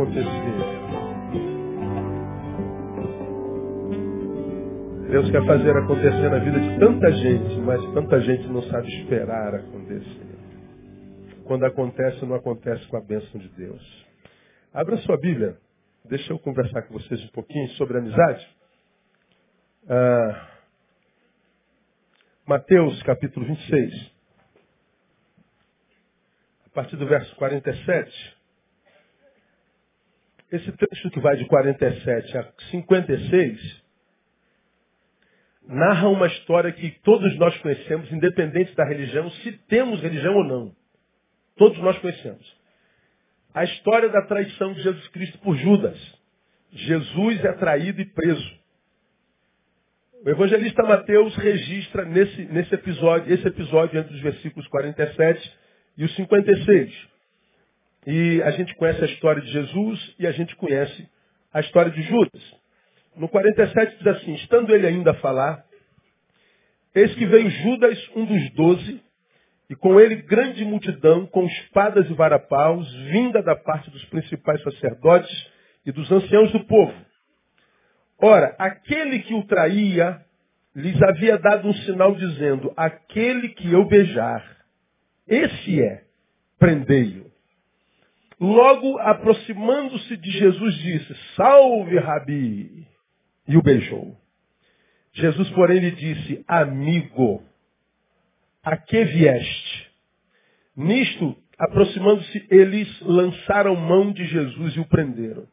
acontecer. Deus quer fazer acontecer na vida de tanta gente, mas tanta gente não sabe esperar acontecer. Quando acontece, não acontece com a bênção de Deus. Abra sua Bíblia. Deixa eu conversar com vocês um pouquinho sobre amizade. Ah, Mateus capítulo 26. A partir do verso 47. Esse trecho que vai de 47 a 56 narra uma história que todos nós conhecemos, independente da religião, se temos religião ou não. Todos nós conhecemos. A história da traição de Jesus Cristo por Judas. Jesus é traído e preso. O evangelista Mateus registra nesse, nesse episódio, esse episódio entre os versículos 47 e os 56. E a gente conhece a história de Jesus e a gente conhece a história de Judas. No 47 diz assim, estando ele ainda a falar, eis que veio Judas, um dos doze, e com ele grande multidão, com espadas e varapaus, vinda da parte dos principais sacerdotes e dos anciãos do povo. Ora, aquele que o traía, lhes havia dado um sinal dizendo, aquele que eu beijar, esse é, prendei-o. Logo, aproximando-se de Jesus, disse, salve, Rabi e o beijou. Jesus, porém, lhe disse, amigo, a que vieste? Nisto, aproximando-se, eles lançaram mão de Jesus e o prenderam.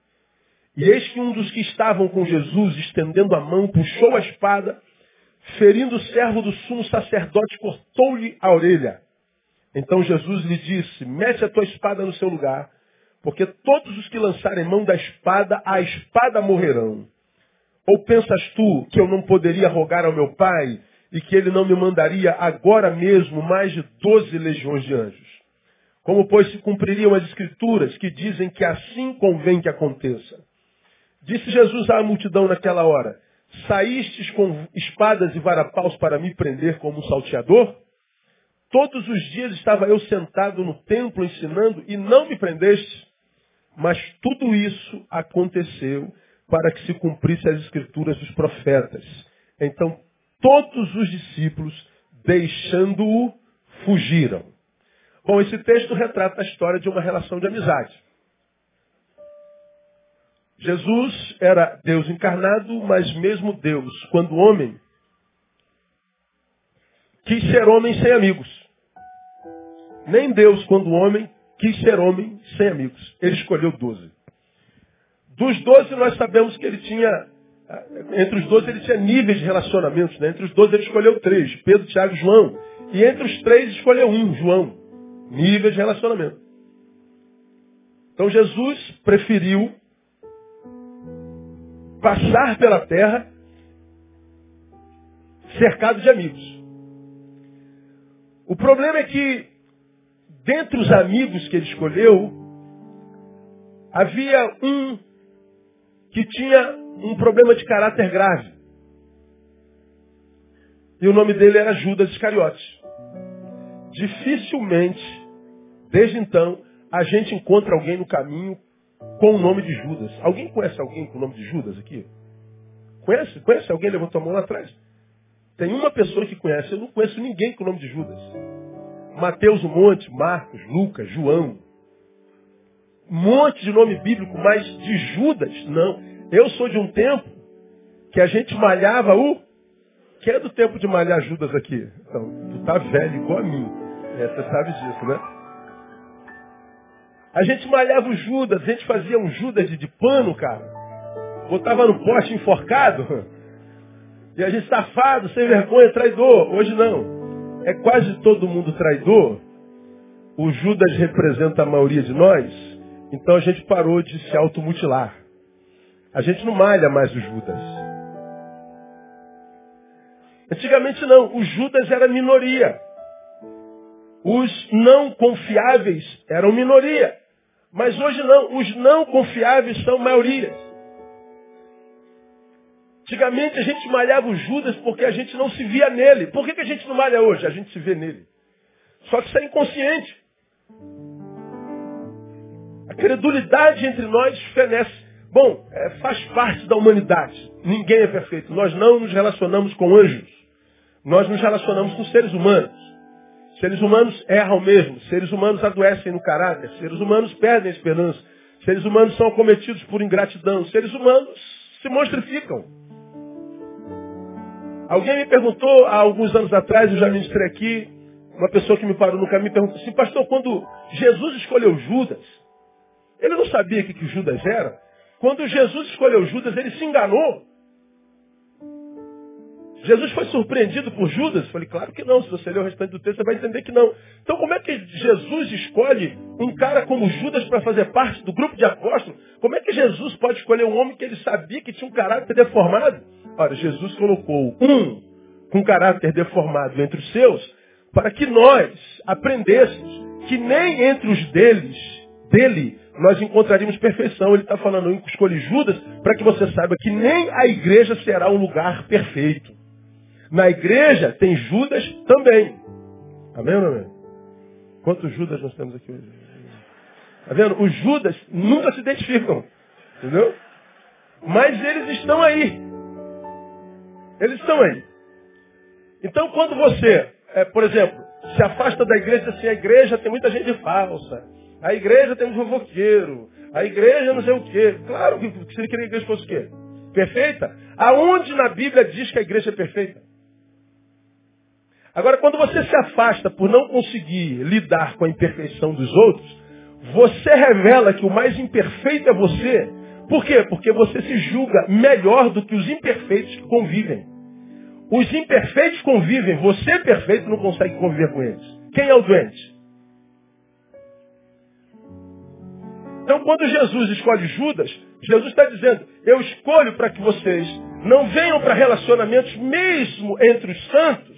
E eis que um dos que estavam com Jesus, estendendo a mão, puxou a espada, ferindo o servo do sumo sacerdote, cortou-lhe a orelha. Então Jesus lhe disse, mete a tua espada no seu lugar, porque todos os que lançarem mão da espada, a espada morrerão. Ou pensas tu que eu não poderia rogar ao meu Pai e que ele não me mandaria agora mesmo mais de doze legiões de anjos? Como, pois, se cumpririam as escrituras que dizem que assim convém que aconteça? Disse Jesus à multidão naquela hora, saístes com espadas e varapaus para me prender como um salteador? Todos os dias estava eu sentado no templo ensinando e não me prendeste. Mas tudo isso aconteceu para que se cumprisse as escrituras dos profetas. Então, todos os discípulos, deixando-o, fugiram. Bom, esse texto retrata a história de uma relação de amizade. Jesus era Deus encarnado, mas mesmo Deus, quando homem, quis ser homem sem amigos. Nem Deus, quando homem, quis ser homem sem amigos. Ele escolheu doze. Dos doze, nós sabemos que ele tinha, entre os doze, ele tinha níveis de relacionamentos. Né? Entre os doze, ele escolheu três: Pedro, Tiago e João. E entre os três, escolheu um, João. Níveis de relacionamento. Então, Jesus preferiu passar pela terra cercado de amigos. O problema é que, dentre os amigos que ele escolheu, havia um que tinha um problema de caráter grave. E o nome dele era Judas Iscariotes. Dificilmente, desde então, a gente encontra alguém no caminho com o nome de Judas. Alguém conhece alguém com o nome de Judas aqui? Conhece? Conhece alguém? Levantou a mão lá atrás. Tem uma pessoa que conhece. Eu não conheço ninguém com o nome de Judas. Mateus um monte, Marcos, Lucas, João. Um monte de nome bíblico, mas de Judas, não. Eu sou de um tempo que a gente malhava o. Quem é do tempo de malhar Judas aqui? Então, tu tá velho igual a mim. É, você sabe disso, né? A gente malhava o Judas, a gente fazia um Judas de, de pano, cara. Botava no poste enforcado. E a gente safado, sem vergonha, traidor. Hoje não. É quase todo mundo traidor. O Judas representa a maioria de nós. Então a gente parou de se automutilar. A gente não malha mais o Judas. Antigamente não, o Judas era minoria. Os não confiáveis eram minoria. Mas hoje não, os não confiáveis são maioria. Antigamente a gente malhava o Judas porque a gente não se via nele. Por que, que a gente não malha hoje? A gente se vê nele. Só que isso é inconsciente. credulidade entre nós fenece. Bom, é, faz parte da humanidade. Ninguém é perfeito. Nós não nos relacionamos com anjos. Nós nos relacionamos com seres humanos. Seres humanos erram mesmo. Seres humanos adoecem no caráter. Seres humanos perdem a esperança. Seres humanos são acometidos por ingratidão. Seres humanos se monstrificam. Alguém me perguntou há alguns anos atrás, eu já ministrei aqui, uma pessoa que me parou no caminho perguntou assim, pastor, quando Jesus escolheu Judas, ele não sabia o que, que Judas era? Quando Jesus escolheu Judas, ele se enganou. Jesus foi surpreendido por Judas? Eu falei, claro que não. Se você ler o restante do texto, você vai entender que não. Então, como é que Jesus escolhe um cara como Judas para fazer parte do grupo de apóstolos? Como é que Jesus pode escolher um homem que ele sabia que tinha um caráter deformado? Ora, Jesus colocou um com caráter deformado entre os seus, para que nós aprendêssemos que nem entre os deles, dele, nós encontraríamos perfeição. Ele está falando, eu escolhi Judas para que você saiba que nem a igreja será um lugar perfeito. Na igreja tem Judas também. Amém ou não amém? Quantos Judas nós temos aqui hoje? Está vendo? Os Judas nunca se identificam. Entendeu? Mas eles estão aí. Eles estão aí. Então quando você, é, por exemplo, se afasta da igreja, assim, a igreja tem muita gente falsa. A igreja tem um fofoqueiro. A igreja não sei o quê. Claro que você queria que a igreja fosse o quê? Perfeita? Aonde na Bíblia diz que a igreja é perfeita? Agora, quando você se afasta por não conseguir lidar com a imperfeição dos outros, você revela que o mais imperfeito é você. Por quê? Porque você se julga melhor do que os imperfeitos que convivem. Os imperfeitos convivem, você perfeito não consegue conviver com eles. Quem é o doente? Então, quando Jesus escolhe Judas, Jesus está dizendo: Eu escolho para que vocês não venham para relacionamentos mesmo entre os santos,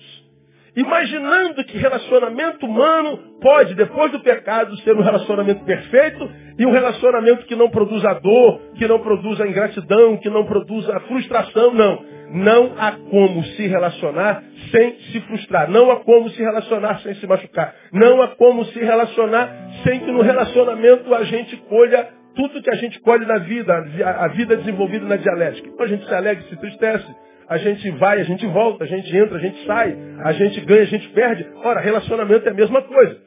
imaginando que relacionamento humano pode, depois do pecado, ser um relacionamento perfeito e um relacionamento que não produza dor, que não produza ingratidão, que não produza frustração. Não. Não há como se relacionar sem se frustrar. Não há como se relacionar sem se machucar. Não há como se relacionar sem que no relacionamento a gente colha tudo que a gente colhe na vida, a vida desenvolvida na dialética. Então a gente se alegra, se tristece, a gente vai, a gente volta, a gente entra, a gente sai, a gente ganha, a gente perde. Ora, relacionamento é a mesma coisa.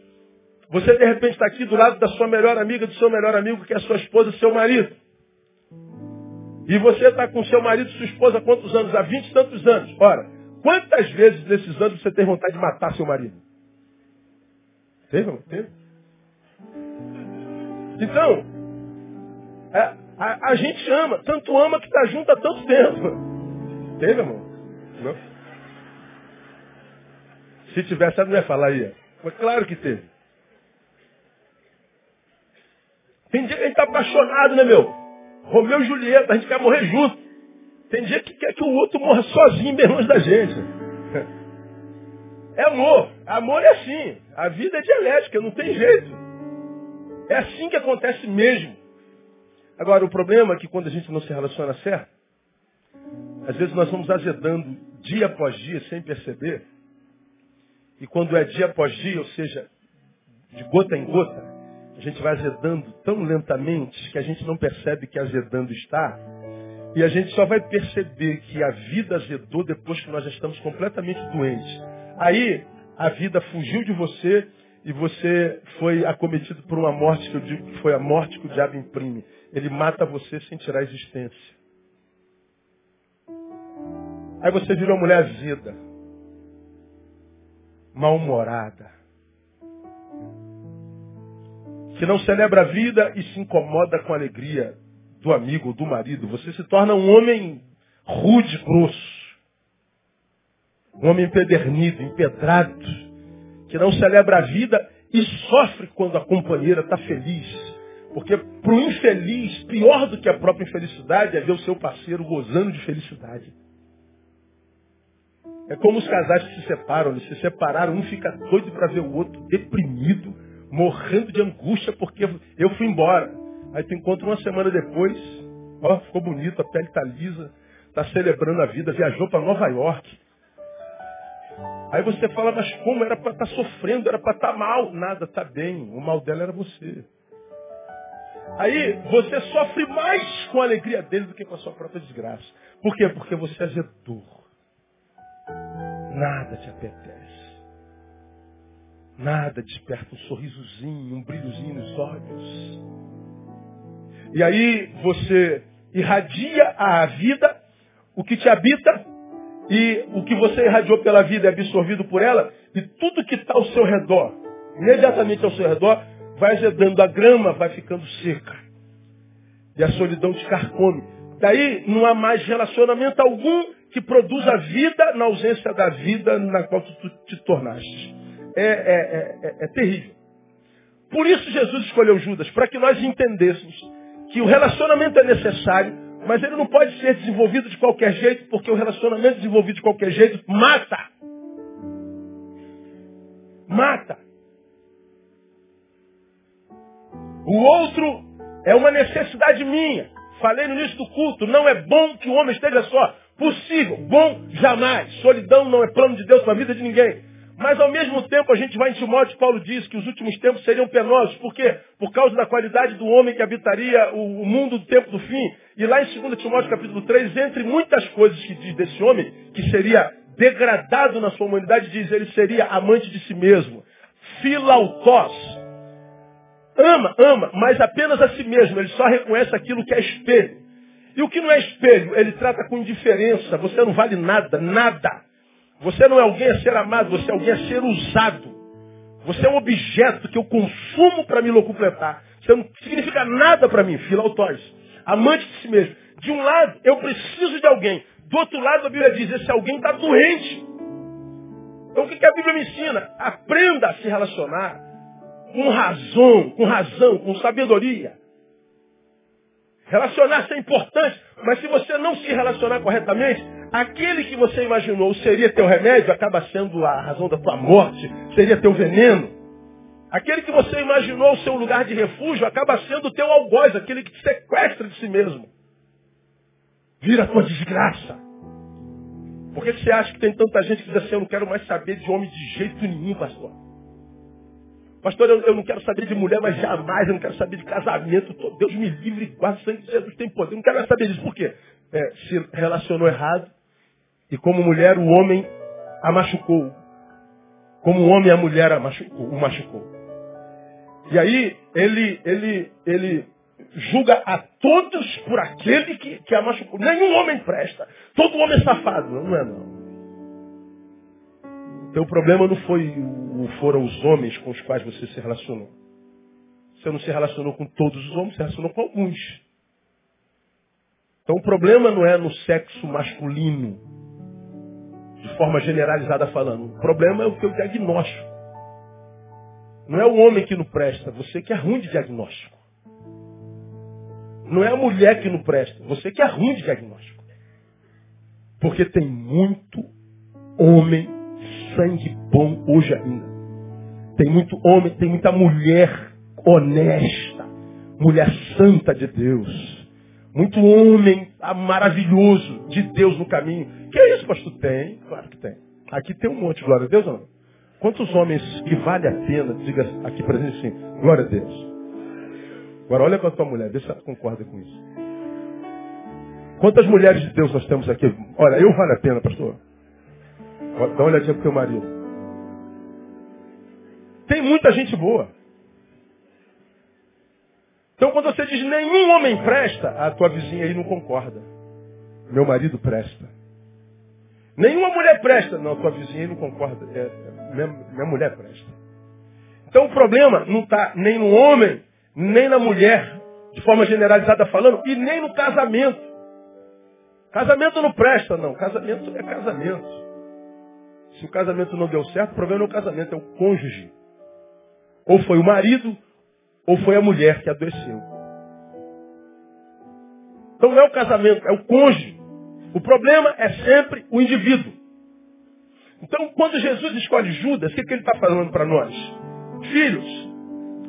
Você de repente está aqui do lado da sua melhor amiga, do seu melhor amigo, que é sua esposa, seu marido. E você está com seu marido, sua esposa, há quantos anos? Há vinte e tantos anos. Ora, quantas vezes nesses anos você tem vontade de matar seu marido? Teve, Teve? Então, a, a, a, gente ama, tanto ama que está junto há tanto tempo. Teve, irmão? Não? Se tivesse, ela não ia falar aí. Mas claro que teve. Tem dia que a gente está apaixonado, né, meu? Romeu e Julieta, a gente quer morrer junto. Tem dia que quer que o outro morra sozinho, bem longe da gente. É amor. Amor é assim. A vida é dialética, não tem jeito. É assim que acontece mesmo. Agora, o problema é que quando a gente não se relaciona certo, às vezes nós vamos azedando dia após dia sem perceber. E quando é dia após dia, ou seja, de gota em gota, a gente vai azedando tão lentamente que a gente não percebe que azedando está. E a gente só vai perceber que a vida azedou depois que nós já estamos completamente doentes. Aí a vida fugiu de você e você foi acometido por uma morte que eu digo que foi a morte que o diabo imprime. Ele mata você sem tirar a existência. Aí você vira uma mulher azeda, mal-humorada, que não celebra a vida e se incomoda com a alegria do amigo, do marido. Você se torna um homem rude, grosso. Um homem empedernido, empedrado, que não celebra a vida e sofre quando a companheira está feliz. Porque para o infeliz, pior do que a própria infelicidade é ver o seu parceiro gozando de felicidade. É como os casais que se separam, eles se separaram, um fica doido para ver o outro deprimido, morrendo de angústia porque eu fui embora. Aí tu encontra uma semana depois, ó, ficou bonito, a pele está lisa, está celebrando a vida, viajou para Nova York. Aí você fala, mas como era para estar tá sofrendo, era para estar tá mal? Nada, está bem. O mal dela era você. Aí você sofre mais com a alegria dele do que com a sua própria desgraça. Por quê? Porque você azedou. Nada te apetece. Nada desperta um sorrisozinho, um brilhozinho nos olhos. E aí você irradia a vida, o que te habita, e o que você irradiou pela vida é absorvido por ela, e tudo que está ao seu redor, imediatamente ao seu redor, vai azedando, a grama vai ficando seca. E a solidão te carcome. Daí não há mais relacionamento algum que produza vida na ausência da vida na qual tu te tornaste. É, é, é, é, é terrível. Por isso Jesus escolheu Judas, para que nós entendêssemos que o relacionamento é necessário, mas ele não pode ser desenvolvido de qualquer jeito, porque o relacionamento desenvolvido de qualquer jeito mata. Mata. O outro é uma necessidade minha. Falei no início do culto, não é bom que o homem esteja só. Possível, bom, jamais. Solidão não é plano de Deus para a vida de ninguém. Mas ao mesmo tempo a gente vai em Timóteo, Paulo diz que os últimos tempos seriam penosos. Por quê? Por causa da qualidade do homem que habitaria o mundo do tempo do fim. E lá em 2 Timóteo capítulo 3, entre muitas coisas que diz desse homem, que seria degradado na sua humanidade, diz ele seria amante de si mesmo. Filautós. Ama, ama, mas apenas a si mesmo. Ele só reconhece aquilo que é espelho. E o que não é espelho, ele trata com indiferença. Você não vale nada, nada. Você não é alguém a ser amado, você é alguém a ser usado. Você é um objeto que eu consumo para me locupletar. Você não significa nada para mim, filautóis. Amante de si mesmo. De um lado, eu preciso de alguém. Do outro lado, a Bíblia diz, esse alguém está doente. Então o que a Bíblia me ensina? Aprenda a se relacionar com razão, com razão, com sabedoria. Relacionar-se é importante, mas se você não se relacionar corretamente, aquele que você imaginou seria teu remédio acaba sendo a razão da tua morte, seria teu veneno. Aquele que você imaginou seu lugar de refúgio acaba sendo o teu algoz, aquele que te sequestra de si mesmo. Vira a tua desgraça. Por que você acha que tem tanta gente que diz assim, eu não quero mais saber de homem de jeito nenhum, pastor? Pastor, eu, eu, não quero saber de mulher, mas jamais, eu não quero saber de casamento. Deus me livre, guarda o sangue de Jesus tem poder. Eu não quero mais saber disso. Por quê? É, se relacionou errado e como mulher o homem a machucou. Como o homem a mulher a machucou, o machucou. E aí ele, ele, ele julga a todos por aquele que, que a machucou. Nenhum homem presta. Todo homem é safado. Não é não. Então o problema não foi foram os homens com os quais você se relacionou. Você não se relacionou com todos os homens, se relacionou com alguns. Então o problema não é no sexo masculino, de forma generalizada falando. O problema é o teu diagnóstico. Não é o homem que não presta, você que é ruim de diagnóstico. Não é a mulher que não presta, você que é ruim de diagnóstico. Porque tem muito homem sangue bom hoje ainda. Tem muito homem, tem muita mulher honesta, mulher santa de Deus. Muito homem maravilhoso de Deus no caminho. Que é isso, pastor? Tem, claro que tem. Aqui tem um monte, glória a Deus ou não? Quantos homens que vale a pena, diga aqui presente assim, glória a Deus. Agora olha com a tua mulher, vê se ela concorda com isso. Quantas mulheres de Deus nós temos aqui? Olha, eu vale a pena, pastor. Dá uma olhadinha pro teu marido. Tem muita gente boa. Então quando você diz nenhum homem presta, a tua vizinha aí não concorda. Meu marido presta. Nenhuma mulher presta. Não, a tua vizinha aí não concorda. É, é, minha, minha mulher presta. Então o problema não está nem no homem, nem na mulher, de forma generalizada falando, e nem no casamento. Casamento não presta, não. Casamento é casamento. Se o casamento não deu certo, o problema não é o casamento, é o cônjuge. Ou foi o marido, ou foi a mulher que adoeceu. Então não é o casamento, é o cônjuge. O problema é sempre o indivíduo. Então, quando Jesus escolhe Judas, o que, que ele está falando para nós? Filhos,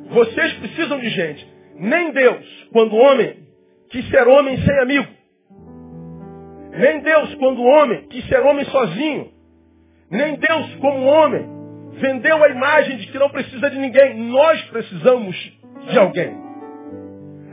vocês precisam de gente. Nem Deus, quando homem, quis ser homem sem amigo. Nem Deus, quando homem, quis ser homem sozinho. Nem Deus, como homem, vendeu a imagem de que não precisa de ninguém. Nós precisamos de alguém.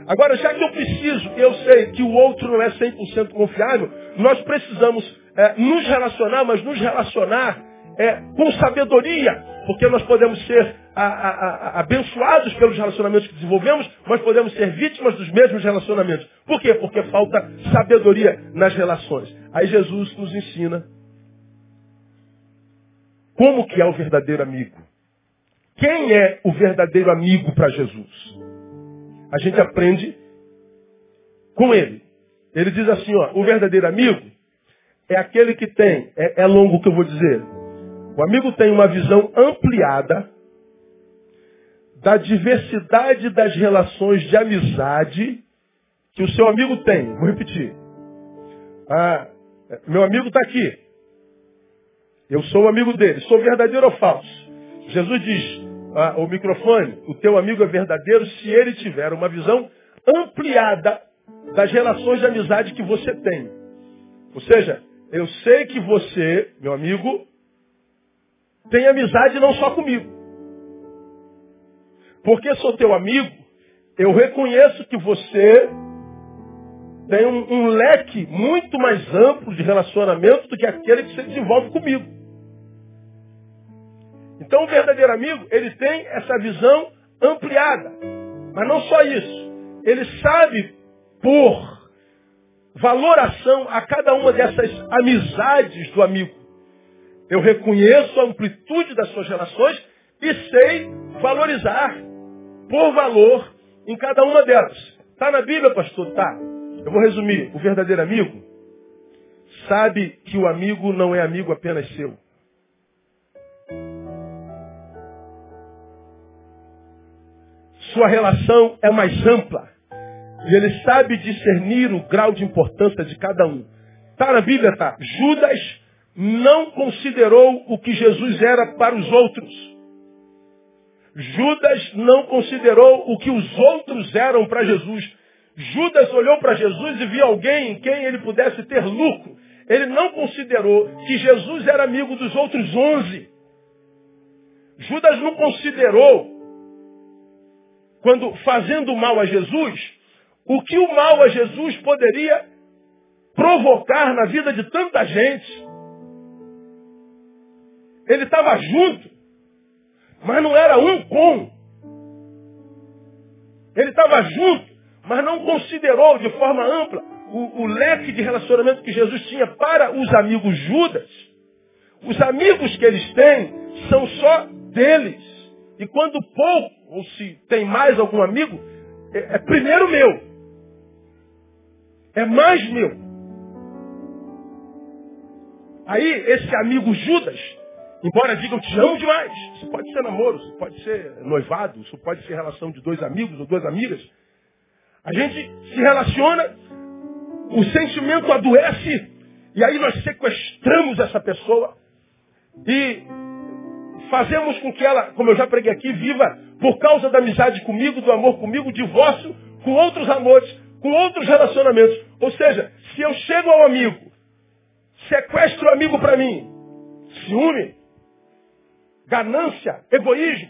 Agora, já que eu preciso, eu sei que o outro não é 100% confiável, nós precisamos é, nos relacionar, mas nos relacionar é, com sabedoria, porque nós podemos ser a, a, a, abençoados pelos relacionamentos que desenvolvemos, mas podemos ser vítimas dos mesmos relacionamentos. Por quê? Porque falta sabedoria nas relações. Aí Jesus nos ensina como que é o verdadeiro amigo. Quem é o verdadeiro amigo para Jesus? A gente aprende com ele. Ele diz assim, ó, o verdadeiro amigo é aquele que tem, é, é longo o que eu vou dizer. O amigo tem uma visão ampliada da diversidade das relações de amizade que o seu amigo tem. Vou repetir. Ah, meu amigo está aqui. Eu sou o amigo dele. Sou verdadeiro ou falso? Jesus diz, ah, o microfone, o teu amigo é verdadeiro se ele tiver uma visão ampliada das relações de amizade que você tem. Ou seja, eu sei que você, meu amigo, tem amizade não só comigo. Porque sou teu amigo, eu reconheço que você tem um, um leque muito mais amplo de relacionamento do que aquele que você desenvolve comigo. Então o verdadeiro amigo, ele tem essa visão ampliada. Mas não só isso. Ele sabe por valoração a cada uma dessas amizades do amigo. Eu reconheço a amplitude das suas relações e sei valorizar por valor em cada uma delas. Está na Bíblia, pastor? Tá. Eu vou resumir. O verdadeiro amigo sabe que o amigo não é amigo apenas seu. Sua relação é mais ampla. E ele sabe discernir o grau de importância de cada um. Está na Bíblia, tá? Judas não considerou o que Jesus era para os outros. Judas não considerou o que os outros eram para Jesus. Judas olhou para Jesus e viu alguém em quem ele pudesse ter lucro. Ele não considerou que Jesus era amigo dos outros onze. Judas não considerou quando fazendo mal a Jesus, o que o mal a Jesus poderia provocar na vida de tanta gente. Ele estava junto, mas não era um com. Ele estava junto, mas não considerou de forma ampla o, o leque de relacionamento que Jesus tinha para os amigos Judas. Os amigos que eles têm são só deles. E quando pouco, ou se tem mais algum amigo, é, é primeiro meu. É mais meu. Aí, esse amigo Judas, embora diga eu te amo demais, isso pode ser namoro, isso pode ser noivado, isso pode ser relação de dois amigos ou duas amigas. A gente se relaciona, o sentimento adoece, e aí nós sequestramos essa pessoa e fazemos com que ela, como eu já preguei aqui, viva por causa da amizade comigo, do amor comigo, divórcio com outros amores, com outros relacionamentos. Ou seja, se eu chego ao amigo, sequestro o amigo para mim, ciúme, ganância, egoísmo,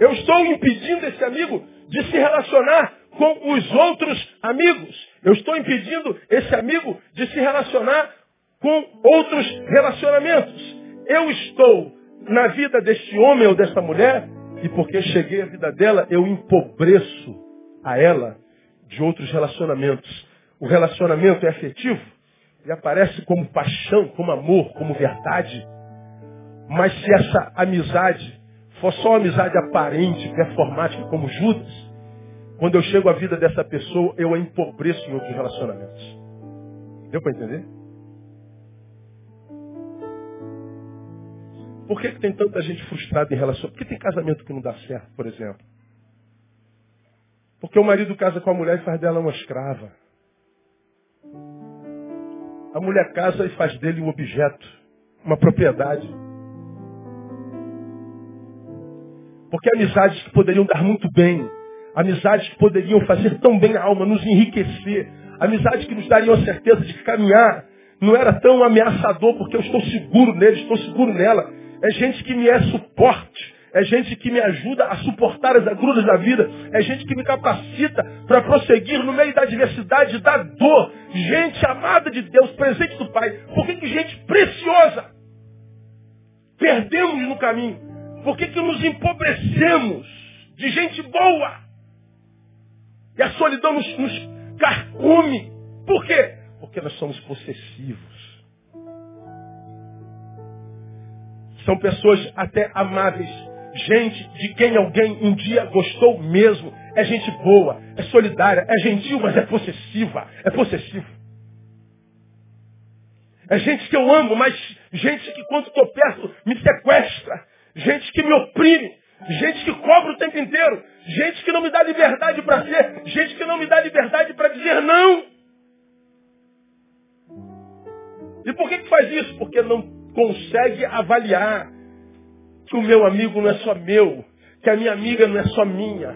eu estou impedindo esse amigo de se relacionar com os outros amigos. Eu estou impedindo esse amigo de se relacionar com outros relacionamentos. Eu estou na vida deste homem ou desta mulher, e porque cheguei à vida dela, eu empobreço a ela de outros relacionamentos. O relacionamento é afetivo e aparece como paixão, como amor, como verdade. Mas se essa amizade for só amizade aparente, performática, como Judas, quando eu chego à vida dessa pessoa, eu a empobreço em outros relacionamentos. Deu para entender? Por que, que tem tanta gente frustrada em relação? Por que tem casamento que não dá certo, por exemplo? Porque o marido casa com a mulher e faz dela uma escrava. A mulher casa e faz dele um objeto, uma propriedade. Porque amizades que poderiam dar muito bem, amizades que poderiam fazer tão bem a alma, nos enriquecer, amizades que nos dariam a certeza de caminhar, não era tão ameaçador porque eu estou seguro nele, estou seguro nela. É gente que me é suporte. é gente que me ajuda a suportar as agruras da vida, é gente que me capacita para prosseguir no meio da adversidade, da dor. Gente amada de Deus, presente do Pai. Por que, que gente preciosa perdemos no caminho? Por que, que nos empobrecemos de gente boa? E a solidão nos, nos carcome. Por quê? Porque nós somos possessivos. São pessoas até amáveis. Gente de quem alguém um dia gostou mesmo. É gente boa, é solidária, é gentil, mas é possessiva. É possessivo. É gente que eu amo, mas gente que quando estou perto me sequestra. Gente que me oprime. Gente que cobra o tempo inteiro. Gente que não me dá liberdade para ser. Gente que não me dá liberdade para dizer não. E por que, que faz isso? Porque não consegue avaliar que o meu amigo não é só meu, que a minha amiga não é só minha.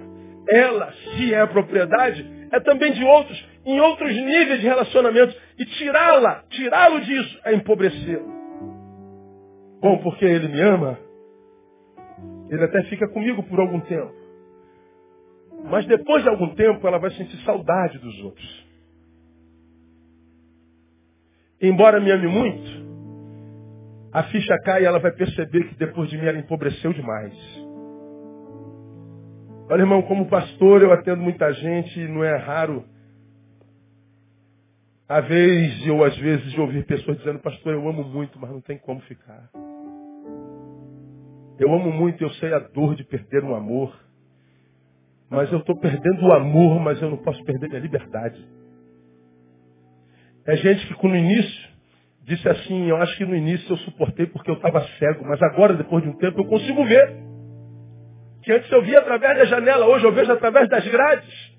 Ela, se é a propriedade, é também de outros, em outros níveis de relacionamento. E tirá-la, tirá-lo disso, é empobrecê-lo. Bom, porque ele me ama, ele até fica comigo por algum tempo. Mas depois de algum tempo, ela vai sentir saudade dos outros. Embora me ame muito, a ficha cai e ela vai perceber que depois de mim ela empobreceu demais. Olha, irmão, como pastor eu atendo muita gente e não é raro a vez ou às vezes de ouvir pessoas dizendo, pastor, eu amo muito, mas não tem como ficar. Eu amo muito, eu sei a dor de perder um amor. Mas eu estou perdendo o amor, mas eu não posso perder minha liberdade. É gente que no início disse assim, eu acho que no início eu suportei porque eu estava cego, mas agora, depois de um tempo, eu consigo ver. Que antes eu via através da janela, hoje eu vejo através das grades.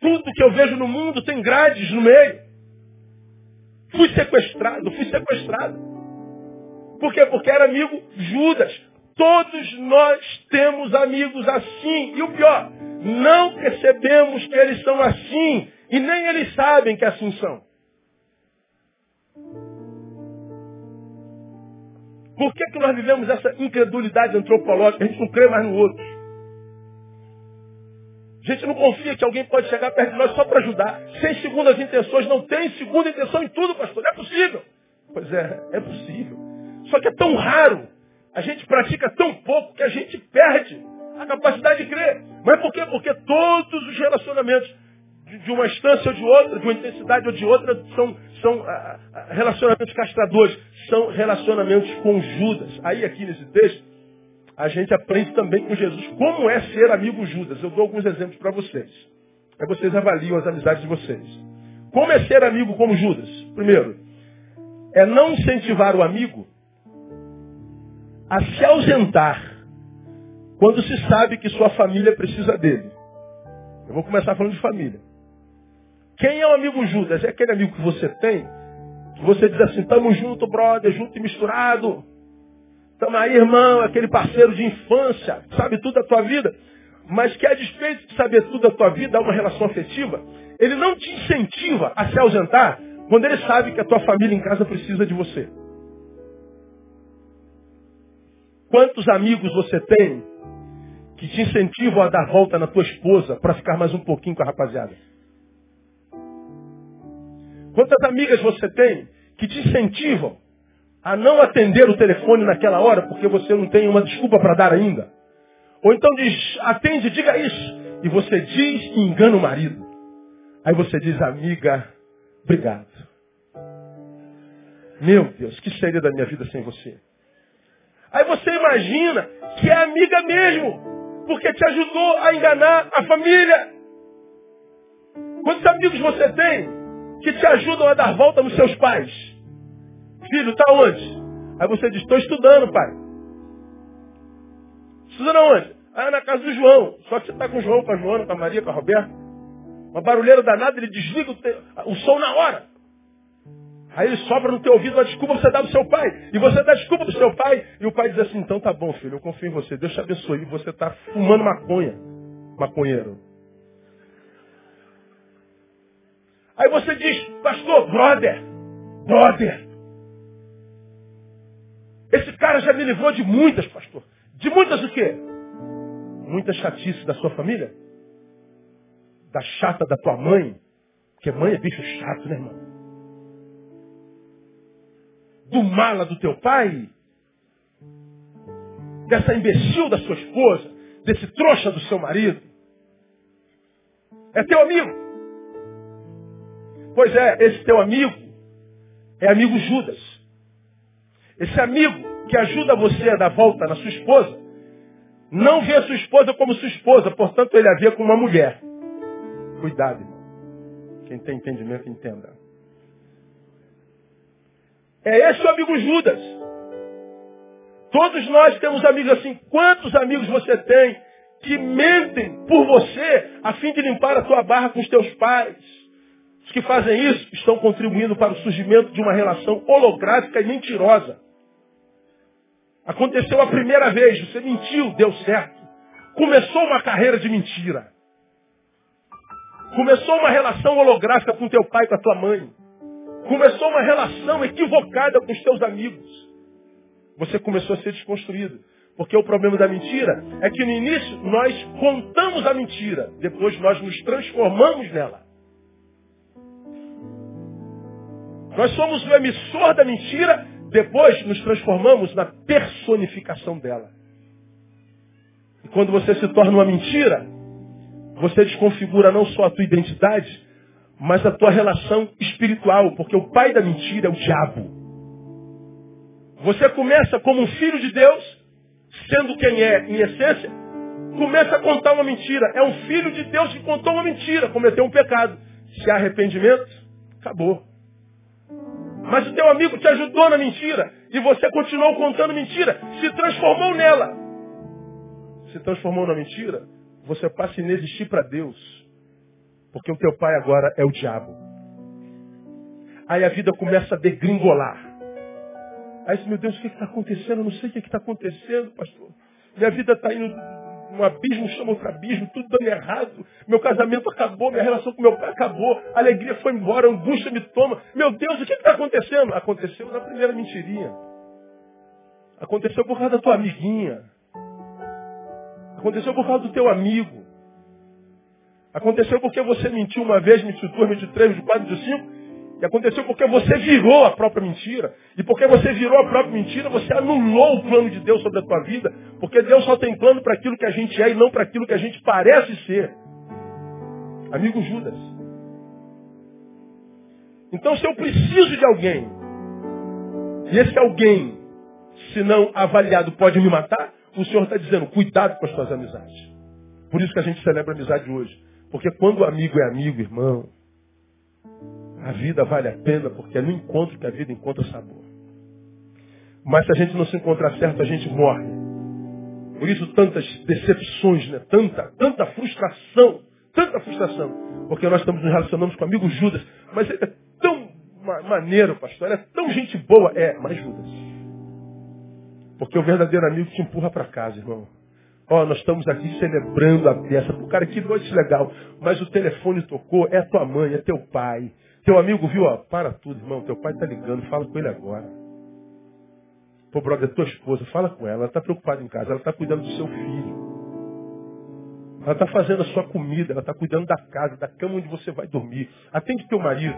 Tudo que eu vejo no mundo tem grades no meio. Fui sequestrado, fui sequestrado. Por quê? Porque era amigo Judas. Todos nós temos amigos assim. E o pior, não percebemos que eles são assim. E nem eles sabem que assim são. Por que, que nós vivemos essa incredulidade antropológica? A gente não crê mais no outro. A gente não confia que alguém pode chegar perto de nós só para ajudar. Sem segundas intenções. Não tem segunda intenção em tudo, pastor. Não é possível. Pois é, é possível. Só que é tão raro. A gente pratica tão pouco que a gente perde a capacidade de crer. Mas por quê? Porque todos os relacionamentos de uma instância ou de outra, de uma intensidade ou de outra, são, são ah, ah, relacionamentos castradores, são relacionamentos com Judas. Aí aqui nesse texto, a gente aprende também com Jesus como é ser amigo Judas. Eu dou alguns exemplos para vocês. Aí vocês avaliam as amizades de vocês. Como é ser amigo como Judas? Primeiro, é não incentivar o amigo a se ausentar quando se sabe que sua família precisa dele. Eu vou começar falando de família. Quem é o amigo Judas? É aquele amigo que você tem, que você diz assim, estamos junto, brother, junto e misturado. Estamos aí, irmão, aquele parceiro de infância, sabe tudo da tua vida, mas que a despeito de saber tudo da tua vida, há uma relação afetiva, ele não te incentiva a se ausentar quando ele sabe que a tua família em casa precisa de você. Quantos amigos você tem que te incentivam a dar volta na tua esposa para ficar mais um pouquinho com a rapaziada? Quantas amigas você tem que te incentivam a não atender o telefone naquela hora porque você não tem uma desculpa para dar ainda? Ou então diz, atende, diga isso. E você diz e engana o marido. Aí você diz, amiga, obrigado. Meu Deus, que seria da minha vida sem você? Aí você imagina que é amiga mesmo, porque te ajudou a enganar a família. Quantos amigos você tem que te ajudam a dar volta nos seus pais. Filho, está onde? Aí você diz, estou estudando, pai. Estudando aonde? Ah, na casa do João. Só que você está com o João, com a Joana, com a Maria, com a Roberta. Uma barulheira danada, ele desliga o, te... o som na hora. Aí ele sobra no teu ouvido uma desculpa você dá do seu pai. E você dá desculpa do seu pai. E o pai diz assim, então tá bom, filho, eu confio em você. Deus te abençoe. E você está fumando maconha. Maconheiro. Aí você diz, pastor, brother, brother. Esse cara já me livrou de muitas, pastor. De muitas o quê? Muita chatice da sua família? Da chata da tua mãe? Porque mãe é bicho chato, né, irmão? Do mala do teu pai? Dessa imbecil da sua esposa? Desse trouxa do seu marido? É teu amigo. Pois é, esse teu amigo é amigo Judas. Esse amigo que ajuda você a dar volta na sua esposa, não vê a sua esposa como sua esposa, portanto ele a vê como uma mulher. Cuidado, irmão. Quem tem entendimento, entenda. É esse o amigo Judas. Todos nós temos amigos assim. Quantos amigos você tem que mentem por você a fim de limpar a tua barra com os teus pais? Os que fazem isso estão contribuindo para o surgimento de uma relação holográfica e mentirosa. Aconteceu a primeira vez, você mentiu, deu certo. Começou uma carreira de mentira. Começou uma relação holográfica com teu pai, com a tua mãe. Começou uma relação equivocada com os teus amigos. Você começou a ser desconstruído. Porque o problema da mentira é que no início nós contamos a mentira, depois nós nos transformamos nela. Nós somos o emissor da mentira, depois nos transformamos na personificação dela. E quando você se torna uma mentira, você desconfigura não só a tua identidade, mas a tua relação espiritual, porque o pai da mentira é o diabo. Você começa como um filho de Deus, sendo quem é em essência, começa a contar uma mentira. É um filho de Deus que contou uma mentira, cometeu um pecado. Se há arrependimento, acabou. Mas o teu amigo te ajudou na mentira e você continuou contando mentira, se transformou nela. Se transformou na mentira, você passa a inexistir para Deus. Porque o teu pai agora é o diabo. Aí a vida começa a degringolar. Aí meu Deus, o que está acontecendo? Eu não sei o que está acontecendo, pastor. Minha vida está indo um abismo, chama outro abismo, tudo dando errado. Meu casamento acabou, minha relação com meu pai acabou, a alegria foi embora, a angústia me toma. Meu Deus, o que está acontecendo? Aconteceu na primeira mentirinha. Aconteceu por causa da tua amiguinha. Aconteceu por causa do teu amigo. Aconteceu porque você mentiu uma vez, mentiu duas, mentiu três, mentiu quatro, mentiu cinco. E aconteceu porque você virou a própria mentira. E porque você virou a própria mentira, você anulou o plano de Deus sobre a tua vida. Porque Deus só tem plano para aquilo que a gente é e não para aquilo que a gente parece ser. Amigo Judas. Então se eu preciso de alguém, e esse alguém, se não avaliado, pode me matar, o Senhor está dizendo, cuidado com as tuas amizades. Por isso que a gente celebra a amizade hoje. Porque quando o amigo é amigo, irmão, a vida vale a pena porque é no encontro que a vida encontra sabor. Mas se a gente não se encontrar certo, a gente morre. Por isso tantas decepções, né? tanta, tanta frustração, tanta frustração. Porque nós estamos nos relacionando com o amigo Judas. Mas ele é tão maneiro, pastor, ele é tão gente boa. É, mas Judas. Porque o verdadeiro amigo te empurra para casa, irmão. Ó, oh, nós estamos aqui celebrando a peça. Pô, cara, que noite legal. Mas o telefone tocou, é tua mãe, é teu pai. Teu amigo viu, ó, para tudo, irmão. Teu pai está ligando, fala com ele agora. Pô, brother, tua esposa, fala com ela. Ela está preocupada em casa, ela está cuidando do seu filho. Ela está fazendo a sua comida, ela está cuidando da casa, da cama onde você vai dormir. Atende teu marido.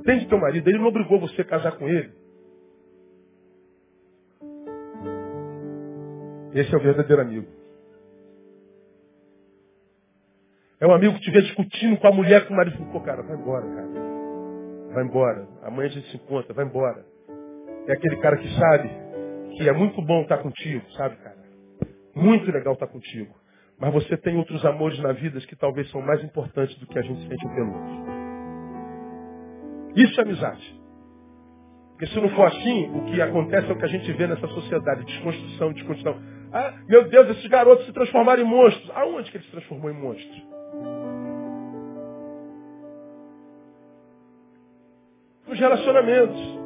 Atende teu marido. Ele não obrigou você a casar com ele. Esse é o verdadeiro amigo. É um amigo que estiver discutindo com a mulher, com o marido. Pô, cara, vai embora, cara. Vai embora. Amanhã a gente se encontra, vai embora. É aquele cara que sabe que é muito bom estar contigo, sabe, cara? Muito legal estar contigo. Mas você tem outros amores na vida que talvez são mais importantes do que a gente sente pelo outro. Isso é amizade. Porque se não for assim, o que acontece é o que a gente vê nessa sociedade, desconstrução, desconstrução. Ah, meu Deus, esses garotos se transformaram em monstros. Aonde que ele se transformou em monstro? Nos relacionamentos.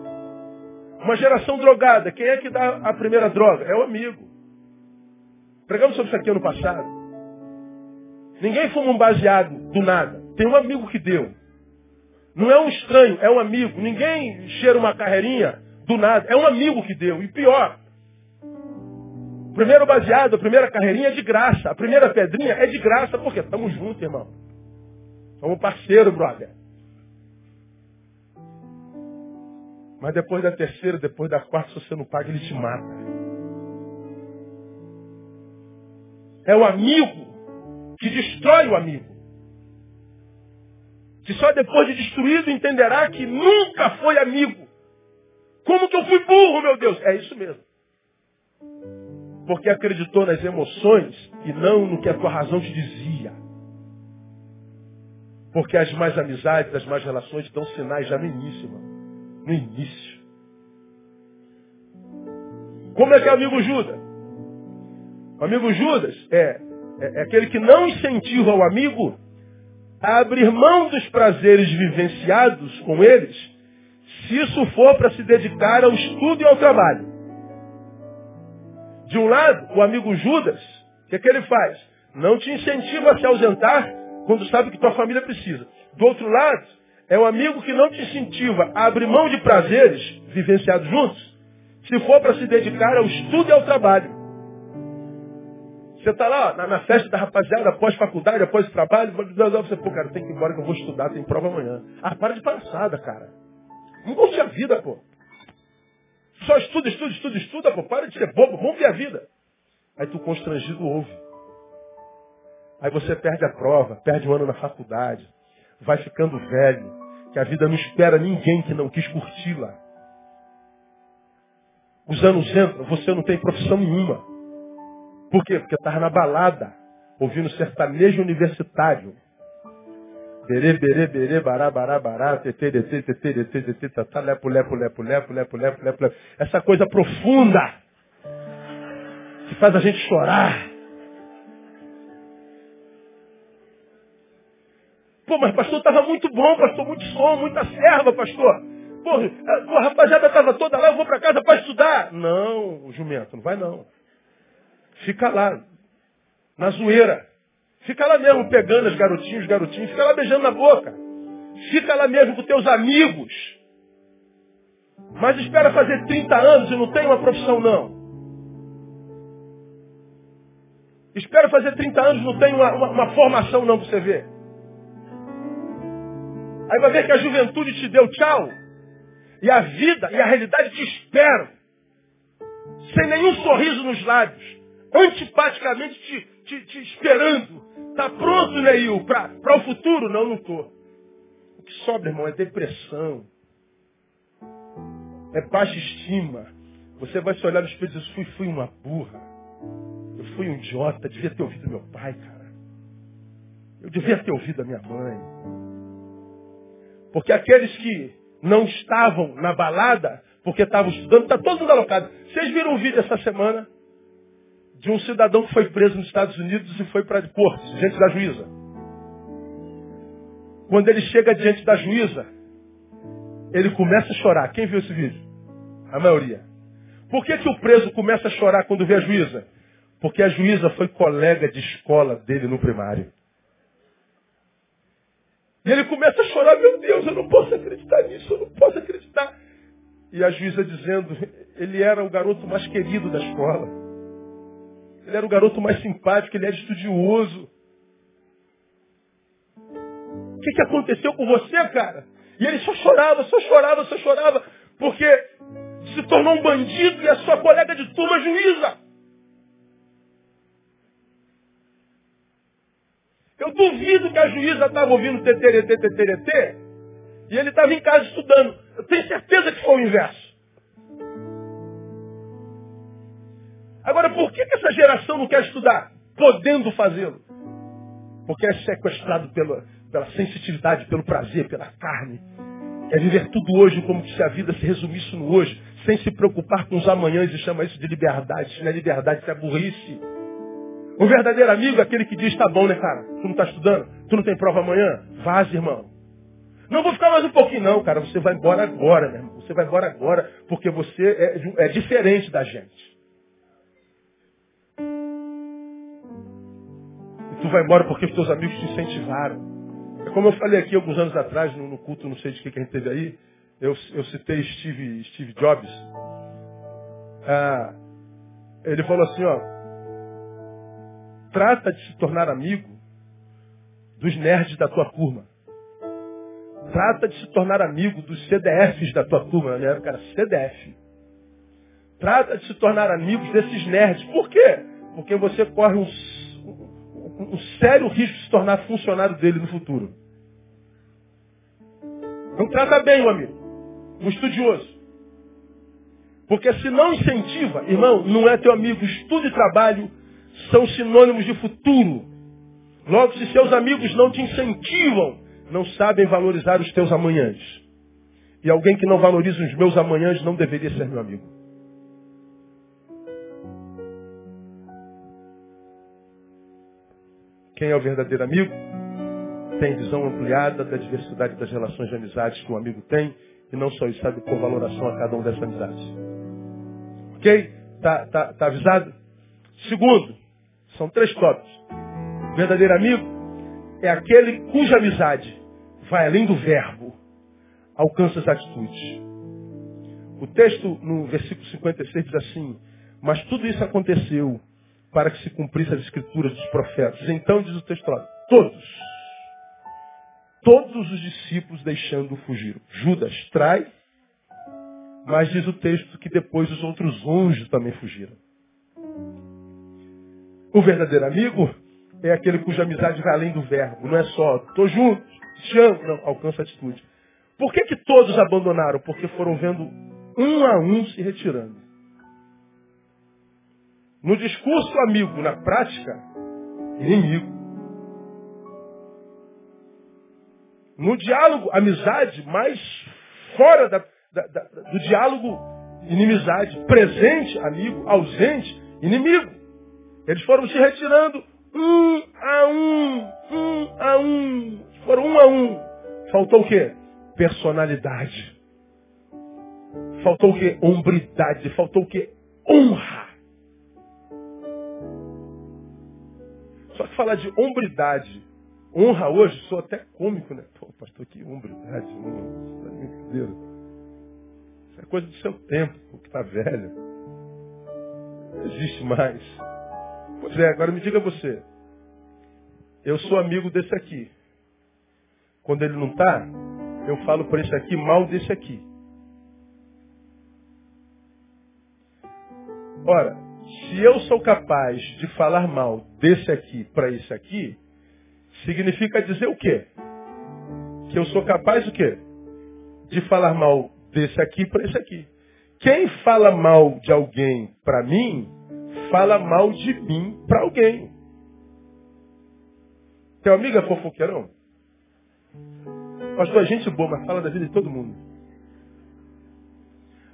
Uma geração drogada. Quem é que dá a primeira droga? É o amigo. Pregamos sobre isso aqui ano passado. Ninguém fuma um baseado do nada. Tem um amigo que deu. Não é um estranho, é um amigo. Ninguém cheira uma carreirinha do nada. É um amigo que deu. E pior, primeiro baseado, a primeira carreirinha é de graça. A primeira pedrinha é de graça, porque estamos juntos, irmão. Somos parceiro, brother. Mas depois da terceira, depois da quarta, se você não paga, ele te mata. É o amigo que destrói o amigo. Que só depois de destruído entenderá que nunca foi amigo. Como que eu fui burro, meu Deus? É isso mesmo. Porque acreditou nas emoções e não no que a tua razão te dizia. Porque as mais amizades, as mais relações dão sinais já no início, irmão. No início. Como é que é amigo Judas? O amigo Judas é, é, é aquele que não incentiva o amigo a abrir mão dos prazeres vivenciados com eles, se isso for para se dedicar ao estudo e ao trabalho. De um lado, o amigo Judas, o que, é que ele faz? Não te incentiva a se ausentar quando sabe que tua família precisa. Do outro lado, é o amigo que não te incentiva a abrir mão de prazeres vivenciados juntos, se for para se dedicar ao estudo e ao trabalho. Você está lá na, na, festa da rapaziada, após faculdade, após trabalho, você, pô, cara, tem que ir embora que eu vou estudar, tem prova amanhã. Ah, para de palhaçada, cara. Não curte a vida, pô. Só estuda, estuda, estuda, estuda, pô. Para de ser bobo, vamos ver a vida. Aí tu constrangido ouve. Aí você perde a prova, perde um ano na faculdade, vai ficando velho, que a vida não espera ninguém que não quis curti-la. Os anos entram, você não tem profissão nenhuma. Por quê? Porque estava na balada, ouvindo sertanejo universitário. Berê, berê, berê, bará, bará, bará, tetê, tetê, tetê, tetê, tetê, tatá, lepo, lepo, lepo, lepo, lepo, lepo, lepo, lepo. Essa coisa profunda que faz a gente chorar. Pô, mas pastor, estava muito bom, pastor, muito som, muita serva, pastor. Pô, a, a rapaziada estava toda lá, eu vou para casa para estudar. Não, jumento, não vai não. Fica lá, na zoeira. Fica lá mesmo pegando as garotinhas, os garotinhos. Fica lá beijando na boca. Fica lá mesmo com teus amigos. Mas espera fazer 30 anos e não tem uma profissão não. Espera fazer 30 anos e não tem uma, uma, uma formação não para você ver. Aí vai ver que a juventude te deu tchau. E a vida e a realidade te esperam. Sem nenhum sorriso nos lábios antipaticamente te, te, te esperando. Está pronto, Neil, para o futuro? Não, não estou. O que sobra, irmão, é depressão. É baixa estima. Você vai se olhar no espelho e dizer, fui, fui uma burra. Eu fui um idiota, devia ter ouvido meu pai, cara. Eu devia ter ouvido a minha mãe. Porque aqueles que não estavam na balada, porque estavam estudando, está todo mundo alocado. Vocês viram o vídeo essa semana? de um cidadão que foi preso nos Estados Unidos e foi para Porto, diante da juíza. Quando ele chega diante da juíza, ele começa a chorar. Quem viu esse vídeo? A maioria. Por que, que o preso começa a chorar quando vê a juíza? Porque a juíza foi colega de escola dele no primário. E ele começa a chorar, meu Deus, eu não posso acreditar nisso, eu não posso acreditar. E a juíza dizendo, ele era o garoto mais querido da escola. Ele era o garoto mais simpático, ele era estudioso. O que, que aconteceu com você, cara? E ele só chorava, só chorava, só chorava, porque se tornou um bandido e a sua colega de turma juíza. Eu duvido que a juíza estava ouvindo teteretê, teteretê, e ele estava em casa estudando. Eu tenho certeza que foi o inverso. Agora, por que, essa geração não quer estudar? Podendo fazê-lo. Porque é sequestrado pela, pela sensitividade, pelo prazer, pela carne. Quer viver tudo hoje como se a vida se resumisse no hoje, sem se preocupar com os amanhãs e chama isso de liberdade. Isso não é liberdade, isso é burrice. O verdadeiro amigo é aquele que diz, tá bom, né, cara? Tu não está estudando? Tu não tem prova amanhã? Vaze, irmão. Não vou ficar mais um pouquinho, não, cara. Você vai embora agora, meu irmão. Você vai embora agora, porque você é, é diferente da gente. Tu vai embora porque os teus amigos te incentivaram. É como eu falei aqui alguns anos atrás, no, no culto, não sei de que, que a gente teve aí, eu, eu citei Steve, Steve Jobs. Ah, ele falou assim, ó, Trata de se tornar amigo dos nerds da tua turma. Trata de se tornar amigo dos CDFs da tua turma. Na minha época era CDF. Trata de se tornar amigos desses nerds. Por quê? Porque você corre um, um, um sério risco de se tornar funcionário dele no futuro. Então trata bem o amigo, um estudioso. Porque se não incentiva, irmão, não é teu amigo. Estudo e trabalho são sinônimos de futuro. Logo, se seus amigos não te incentivam, não sabem valorizar os teus amanhãs. E alguém que não valoriza os meus amanhãs não deveria ser meu amigo. Quem é o verdadeiro amigo? Tem visão ampliada da diversidade das relações de amizades que o amigo tem e não só isso, sabe pôr valoração a cada um dessas amizades. Ok? Tá, tá, tá avisado? Segundo, são três tópicos. O verdadeiro amigo é aquele cuja amizade vai além do verbo, alcança as atitudes. O texto no versículo 56 diz assim, mas tudo isso aconteceu para que se cumprisse as escrituras dos profetas. Então diz o texto, todos, todos os discípulos deixando fugiram. Judas trai, mas diz o texto que depois os outros onze também fugiram. O verdadeiro amigo é aquele cuja amizade vai além do verbo. Não é só, estou junto, te amo. Não, alcança a atitude. Por que, que todos abandonaram? Porque foram vendo um a um se retirando. No discurso, amigo, na prática, inimigo. No diálogo, amizade, mas fora da, da, da, do diálogo, inimizade. Presente, amigo. Ausente, inimigo. Eles foram se retirando um a um, um a um. Foram um a um. Faltou o quê? Personalidade. Faltou o quê? Hombridade. Faltou o quê? Honra. Só que falar de hombridade, honra hoje, sou até cômico, né? Pô, pastor, que hombridade, isso é. Isso é coisa do seu tempo, que está velho. Não existe mais. Pois é, agora me diga você. Eu sou amigo desse aqui. Quando ele não está, eu falo para esse aqui mal desse aqui. Ora, se eu sou capaz de falar mal desse aqui para esse aqui, significa dizer o quê? Que eu sou capaz o quê? De falar mal desse aqui para esse aqui. Quem fala mal de alguém para mim, fala mal de mim para alguém. Teu amigo é fofoqueirão? Pastor, é gente boa, mas fala da vida de todo mundo.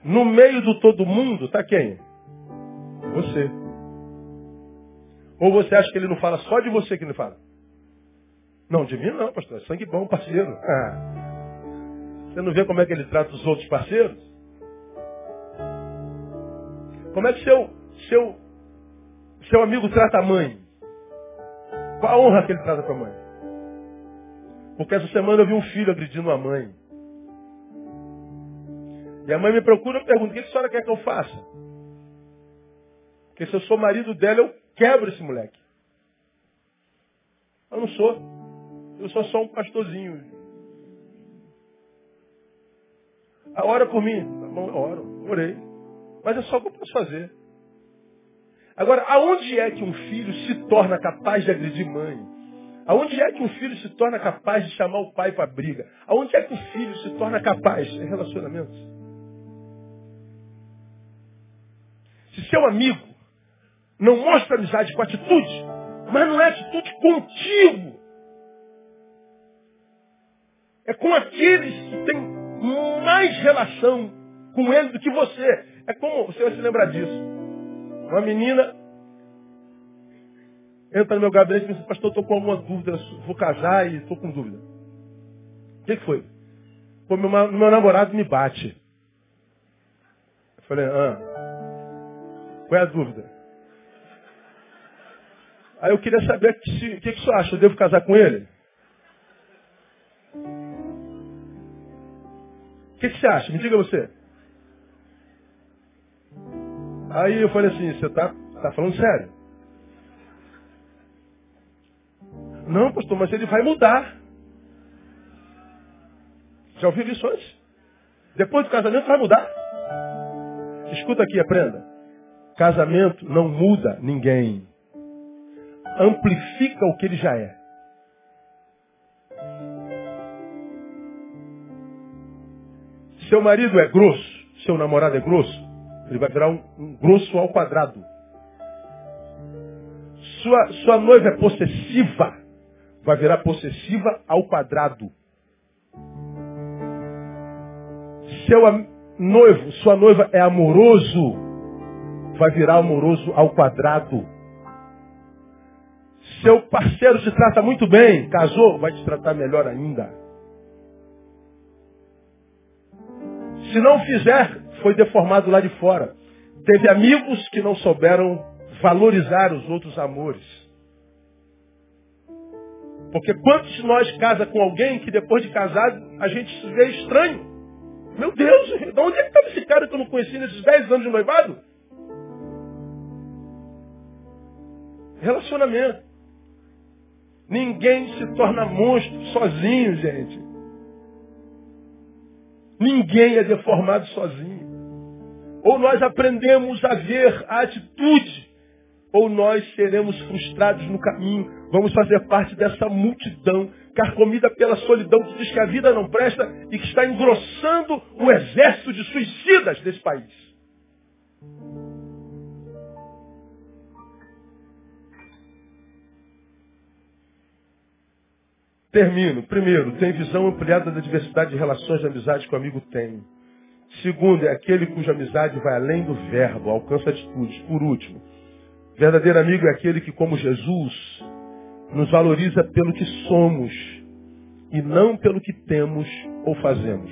No meio do todo mundo, tá quem? Você. Ou você acha que ele não fala só de você que ele fala? Não, de mim não, pastor. É sangue bom, parceiro. Ah. Você não vê como é que ele trata os outros parceiros? Como é que seu, seu, seu amigo trata a mãe? Qual a honra que ele trata para a mãe? Porque essa semana eu vi um filho agredindo a mãe. E a mãe me procura e pergunta, o que a senhora quer que eu faça? Porque se eu sou marido dela, eu quebro esse moleque. Eu não sou. Eu sou só um pastorzinho. A ora por mim. Oro, orei. Mas é só o que eu posso fazer. Agora, aonde é que um filho se torna capaz de agredir mãe? Aonde é que um filho se torna capaz de chamar o pai para briga? Aonde é que o filho se torna capaz? Em relacionamentos. Se seu amigo não mostra amizade com atitude, mas não é atitude contigo. É com aqueles que têm mais relação com ele do que você. É como, você vai se lembrar disso. Uma menina entra no meu gabinete e diz, pastor, estou com alguma dúvida, vou casar e estou com dúvida. O que, que foi? Meu, meu namorado me bate. Eu falei, ah, qual é a dúvida? Aí eu queria saber o que, que, que você acha? Eu devo casar com ele? O que, que você acha? Me diga você. Aí eu falei assim, você tá, tá falando sério? Não, pastor, mas ele vai mudar. Já ouviu isso antes? Depois do casamento vai mudar. Escuta aqui, aprenda. Casamento não muda ninguém. Amplifica o que ele já é. Seu marido é grosso, seu namorado é grosso, ele vai virar um, um grosso ao quadrado. Sua, sua noiva é possessiva, vai virar possessiva ao quadrado. Seu noivo, sua noiva é amoroso, vai virar amoroso ao quadrado. Seu parceiro te trata muito bem, casou, vai te tratar melhor ainda. Se não fizer, foi deformado lá de fora. Teve amigos que não souberam valorizar os outros amores. Porque quantos de nós casa com alguém que depois de casado a gente se vê estranho? Meu Deus, de onde é que estava esse cara que eu não conheci nesses 10 anos de noivado? Relacionamento. Ninguém se torna monstro sozinho, gente. Ninguém é deformado sozinho. Ou nós aprendemos a ver a atitude, ou nós seremos frustrados no caminho. Vamos fazer parte dessa multidão carcomida pela solidão que diz que a vida não presta e que está engrossando o exército de suicidas desse país. Termino. Primeiro, tem visão ampliada da diversidade de relações de amizade que o amigo tem. Segundo, é aquele cuja amizade vai além do verbo, alcança atitudes. Por último, verdadeiro amigo é aquele que, como Jesus, nos valoriza pelo que somos e não pelo que temos ou fazemos.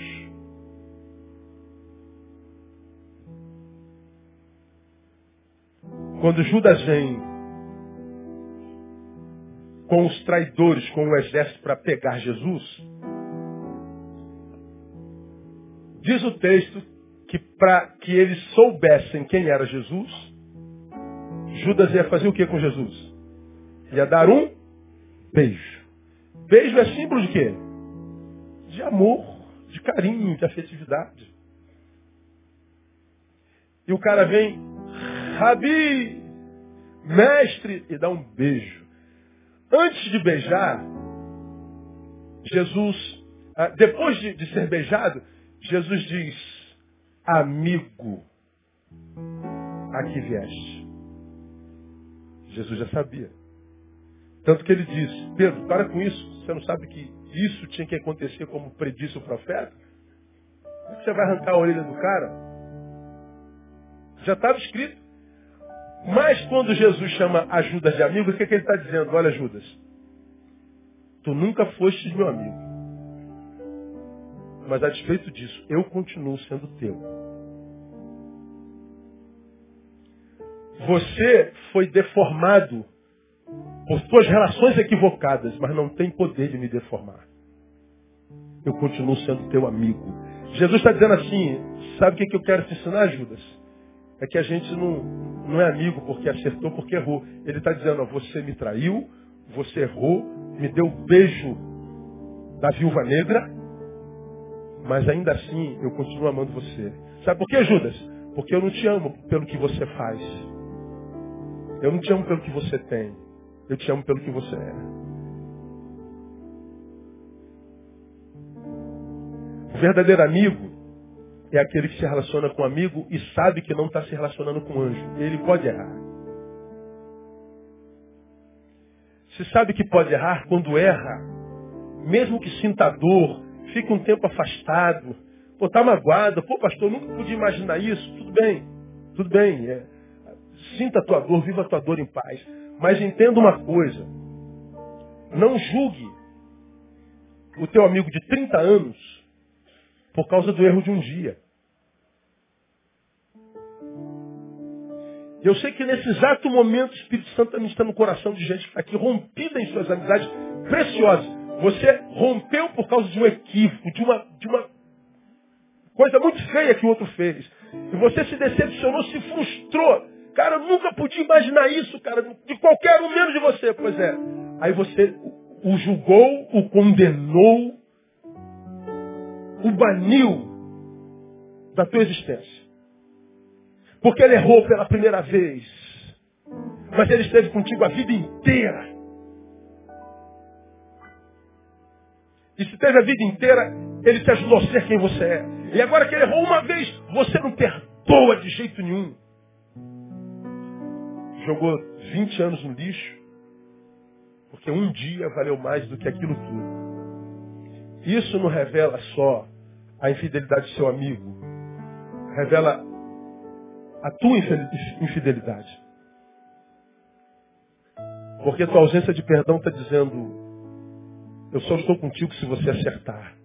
Quando Judas vem com os traidores, com o exército para pegar Jesus, diz o texto que para que eles soubessem quem era Jesus, Judas ia fazer o que com Jesus? Ia dar um beijo. Beijo é símbolo de quê? De amor, de carinho, de afetividade. E o cara vem, Rabi, mestre, e dá um beijo. Antes de beijar, Jesus, ah, depois de, de ser beijado, Jesus diz, amigo, aqui vieste. Jesus já sabia. Tanto que ele disse, Pedro, para com isso. Você não sabe que isso tinha que acontecer como predisse o profeta? É você vai arrancar a orelha do cara? Já estava escrito. Mas quando Jesus chama a Judas de amigo, o que, é que ele está dizendo? Olha, Judas, tu nunca fostes meu amigo. Mas a despeito disso, eu continuo sendo teu. Você foi deformado por tuas relações equivocadas, mas não tem poder de me deformar. Eu continuo sendo teu amigo. Jesus está dizendo assim, sabe o que eu quero te ensinar, Judas? É que a gente não, não é amigo porque acertou, porque errou. Ele está dizendo, ó, você me traiu, você errou, me deu o beijo da viúva negra, mas ainda assim eu continuo amando você. Sabe por que, Judas? Porque eu não te amo pelo que você faz. Eu não te amo pelo que você tem. Eu te amo pelo que você é. O verdadeiro amigo é aquele que se relaciona com um amigo e sabe que não está se relacionando com um anjo. Ele pode errar. Se sabe que pode errar quando erra, mesmo que sinta dor, fica um tempo afastado, pô, tá magoado, pô, pastor, nunca podia imaginar isso. Tudo bem, tudo bem. É. Sinta a tua dor, viva a tua dor em paz. Mas entenda uma coisa. Não julgue o teu amigo de 30 anos por causa do erro de um dia. Eu sei que nesse exato momento o Espírito Santo está no coração de gente que está aqui rompida em suas amizades preciosas. Você rompeu por causa de um equívoco, de uma, de uma coisa muito feia que o outro fez. E você se decepcionou, se frustrou. Cara, eu nunca podia imaginar isso, cara, de qualquer um menos de você. Pois é. Aí você, o julgou, o condenou, o baniu da tua existência. Porque ele errou pela primeira vez. Mas ele esteve contigo a vida inteira. E se teve a vida inteira, ele te ajudou a ser quem você é. E agora que ele errou uma vez, você não perdoa de jeito nenhum. Jogou 20 anos no lixo, porque um dia valeu mais do que aquilo tudo. Isso não revela só a infidelidade do seu amigo, revela a tua infidelidade. Porque tua ausência de perdão está dizendo, eu só estou contigo se você acertar.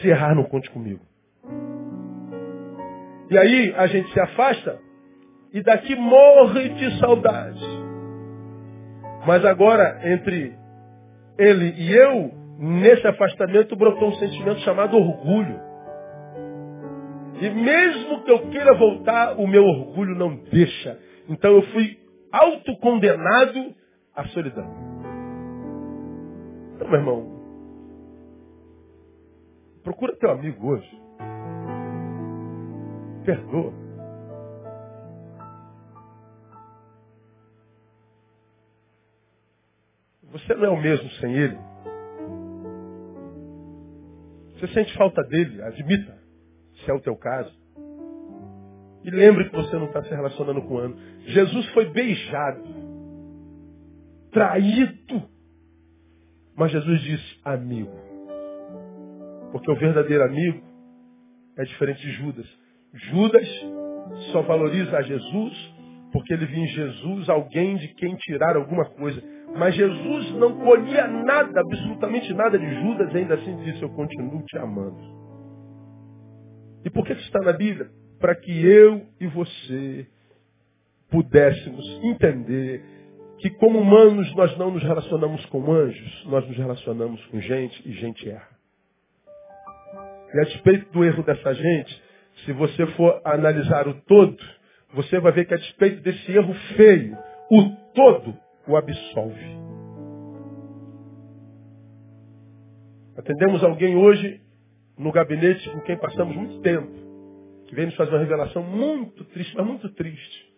Se errar, não conte comigo. E aí a gente se afasta e daqui morre de saudade. Mas agora, entre ele e eu, nesse afastamento brotou um sentimento chamado orgulho. E mesmo que eu queira voltar, o meu orgulho não deixa. Então eu fui autocondenado à solidão. Então, meu irmão, procura teu amigo hoje. Perdoa. Você não é o mesmo sem ele. Você sente falta dele, admita, se é o teu caso. E lembre que você não está se relacionando com o ano. Jesus foi beijado, traído. Mas Jesus disse, amigo. Porque o verdadeiro amigo é diferente de Judas. Judas só valoriza a Jesus porque ele viu em Jesus alguém de quem tirar alguma coisa. Mas Jesus não colhia nada, absolutamente nada de Judas, ainda assim disse, eu continuo te amando. E por que isso está na Bíblia? Para que eu e você pudéssemos entender que como humanos nós não nos relacionamos com anjos, nós nos relacionamos com gente e gente erra. E a despeito do erro dessa gente, se você for analisar o todo, você vai ver que a despeito desse erro feio, o todo o absolve. Atendemos alguém hoje no gabinete com quem passamos muito tempo, que vem nos fazer uma revelação muito triste, mas muito triste.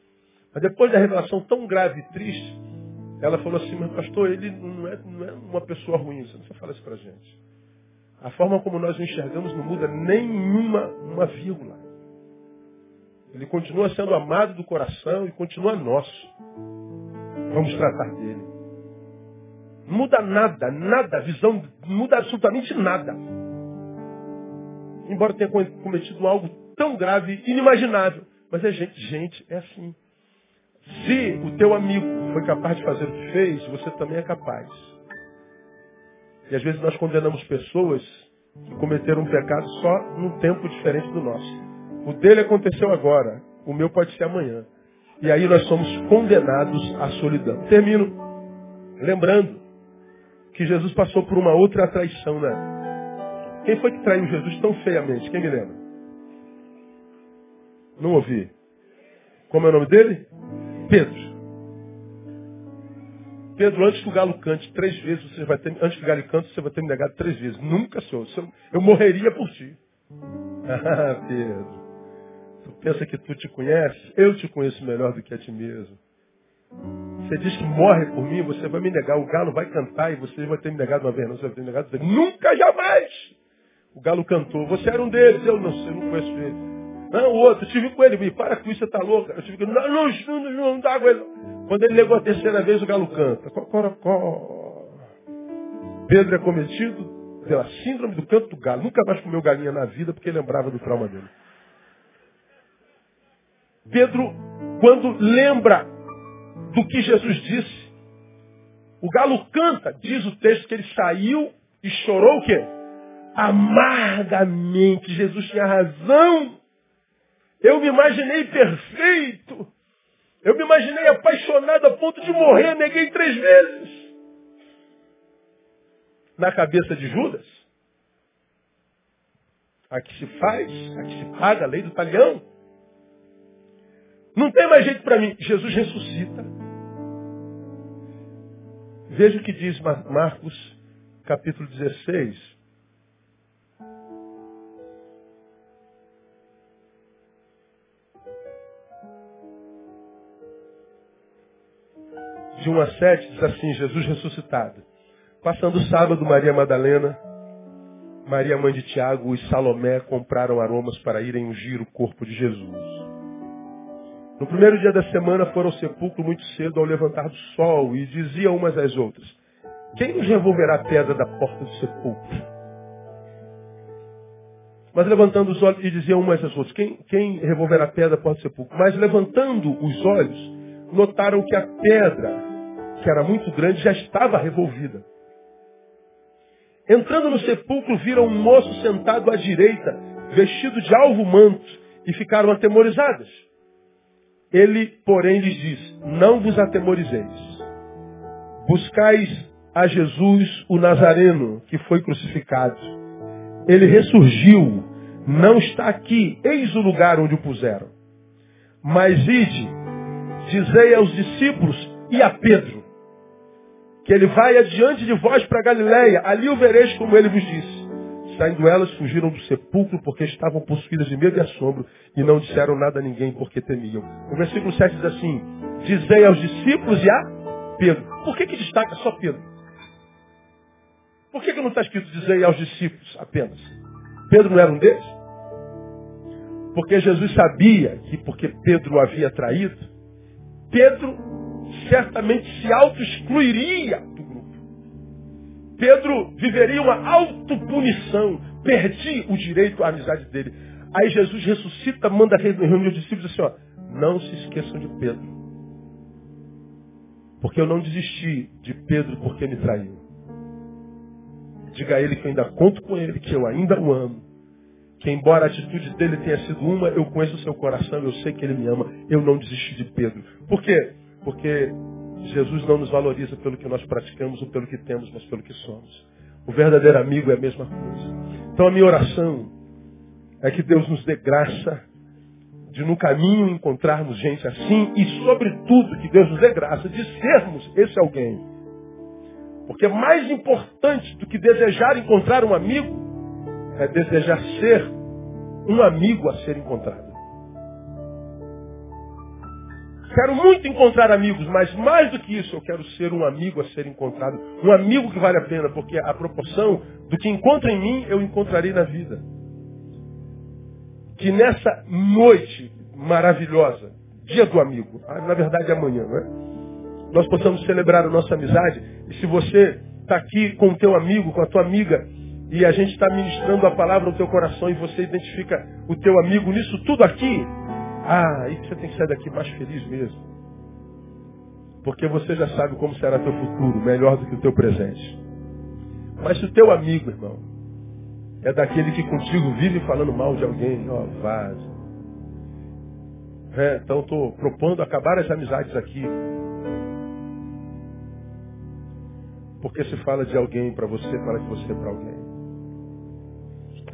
Mas depois da revelação tão grave e triste, ela falou assim, mas pastor, ele não é, não é uma pessoa ruim, você não falar isso pra gente. A forma como nós o enxergamos não muda nenhuma uma vírgula. Ele continua sendo amado do coração e continua nosso. Vamos tratar dele. Não muda nada, nada, a visão muda absolutamente nada. Embora tenha cometido algo tão grave, inimaginável. Mas é gente, gente, é assim. Se o teu amigo foi capaz de fazer o que fez, você também é capaz. E às vezes nós condenamos pessoas que cometeram um pecado só num tempo diferente do nosso. O dele aconteceu agora, o meu pode ser amanhã. E aí nós somos condenados à solidão. Termino lembrando que Jesus passou por uma outra traição, né? Quem foi que traiu Jesus tão feiamente? Quem me lembra? Não ouvi. Como é o nome dele? Pedro. Pedro, antes que o galo cante três vezes, você vai ter, antes que o galo cante, você vai ter me negado três vezes. Nunca sou. Eu morreria por ti. Ah, Pedro. Tu pensa que tu te conhece? Eu te conheço melhor do que a ti mesmo. Você diz que morre por mim, você vai me negar. O galo vai cantar e você vai ter me negado uma vez, não, você vai ter me negado. Nunca, jamais! O galo cantou. Você era um deles, eu não sei, não conheço ele. Não, o outro, eu tive com ele, e para com isso, você está louco. Eu tive com ele, não, não, não, não, não dá com ele. Quando ele negou a terceira vez, o galo canta. Pedro é cometido pela síndrome do canto do galo. Nunca mais comeu galinha na vida porque lembrava do trauma dele. Pedro, quando lembra do que Jesus disse, o galo canta, diz o texto que ele saiu e chorou o quê? Amargamente. Jesus tinha razão. Eu me imaginei perfeito. Eu me imaginei apaixonado a ponto de morrer, neguei três vezes. Na cabeça de Judas, a que se faz, a que se paga, a lei do talhão. Não tem mais jeito para mim. Jesus ressuscita. Veja o que diz Marcos, capítulo 16. De 1 a 7 diz assim, Jesus ressuscitado. Passando o sábado, Maria Madalena, Maria mãe de Tiago e Salomé compraram aromas para irem ungir o corpo de Jesus. No primeiro dia da semana foram ao sepulcro muito cedo ao levantar do sol e diziam umas às outras, quem nos revolverá a pedra da porta do sepulcro? Mas levantando os olhos, e diziam umas às outras, quem, quem revolverá a pedra da porta do sepulcro? Mas levantando os olhos, notaram que a pedra, que era muito grande, já estava revolvida. Entrando no sepulcro, viram um moço sentado à direita, vestido de alvo manto, e ficaram atemorizadas. Ele, porém, lhes diz, não vos atemorizeis. Buscais a Jesus, o Nazareno, que foi crucificado. Ele ressurgiu, não está aqui, eis o lugar onde o puseram. Mas ide, dizei aos discípulos e a Pedro, que ele vai adiante de vós para Galiléia, ali o vereis como ele vos disse. Saindo elas, fugiram do sepulcro porque estavam possuídas de medo e assombro e não disseram nada a ninguém porque temiam. O versículo 7 diz assim, dizei aos discípulos e a Pedro. Por que, que destaca só Pedro? Por que, que não está escrito dizei aos discípulos apenas? Pedro não era um deles? Porque Jesus sabia que porque Pedro o havia traído, Pedro certamente se auto-excluiria do grupo. Pedro viveria uma autopunição. Perdi o direito à amizade dele. Aí Jesus ressuscita, manda reunir os discípulos assim, ó, não se esqueçam de Pedro. Porque eu não desisti de Pedro porque me traiu. Diga a ele que eu ainda conto com ele, que eu ainda o amo. Que embora a atitude dele tenha sido uma, eu conheço o seu coração, eu sei que ele me ama. Eu não desisti de Pedro. Por quê? Porque Jesus não nos valoriza pelo que nós praticamos ou pelo que temos, mas pelo que somos. O verdadeiro amigo é a mesma coisa. Então a minha oração é que Deus nos dê graça de no caminho encontrarmos gente assim e, sobretudo, que Deus nos dê graça de sermos esse alguém. Porque mais importante do que desejar encontrar um amigo é desejar ser um amigo a ser encontrado. Quero muito encontrar amigos, mas mais do que isso, eu quero ser um amigo a ser encontrado. Um amigo que vale a pena, porque a proporção do que encontro em mim, eu encontrarei na vida. Que nessa noite maravilhosa, dia do amigo, ah, na verdade amanhã, não é? Nós possamos celebrar a nossa amizade. E se você está aqui com o teu amigo, com a tua amiga, e a gente está ministrando a palavra no teu coração e você identifica o teu amigo nisso tudo aqui, ah, aí você tem que sair daqui mais feliz mesmo. Porque você já sabe como será teu futuro, melhor do que o teu presente. Mas se o teu amigo, irmão, é daquele que contigo vive falando mal de alguém, ó, vaza. É, então estou propondo acabar as amizades aqui. Porque se fala de alguém para você, fala de você para alguém.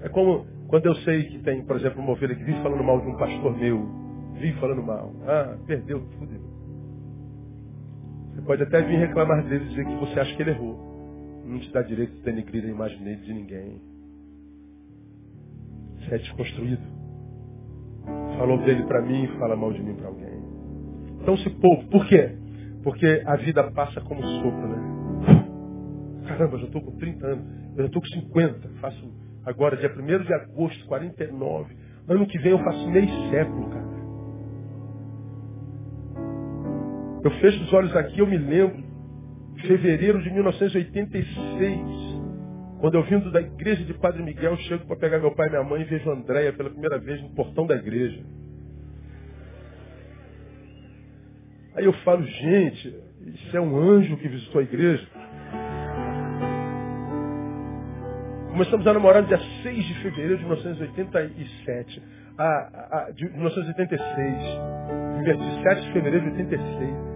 É como quando eu sei que tem, por exemplo, uma ovelha que vive falando mal de um pastor meu, vive falando mal. Ah, perdeu, fudeu. Você pode até vir reclamar dele e dizer que você acha que ele errou. Não te dá direito de denegrir a imagem dele de ninguém. Você é desconstruído. Falou dele para mim e fala mal de mim para alguém. Então se poupe. Por quê? Porque a vida passa como sopro, né? Caramba, eu já estou com 30 anos. Eu já estou com 50. Faço agora, dia 1 de agosto, 49. Ano que vem eu faço meio século, cara. Eu fecho os olhos aqui, eu me lembro, fevereiro de 1986, quando eu vindo da igreja de Padre Miguel, chego para pegar meu pai e minha mãe e vejo a Andréia pela primeira vez no portão da igreja. Aí eu falo, gente, isso é um anjo que visitou a igreja. Começamos a namorar no dia 6 de fevereiro de 1987. Ah, ah, de 1986. Dia 7 de fevereiro de 86.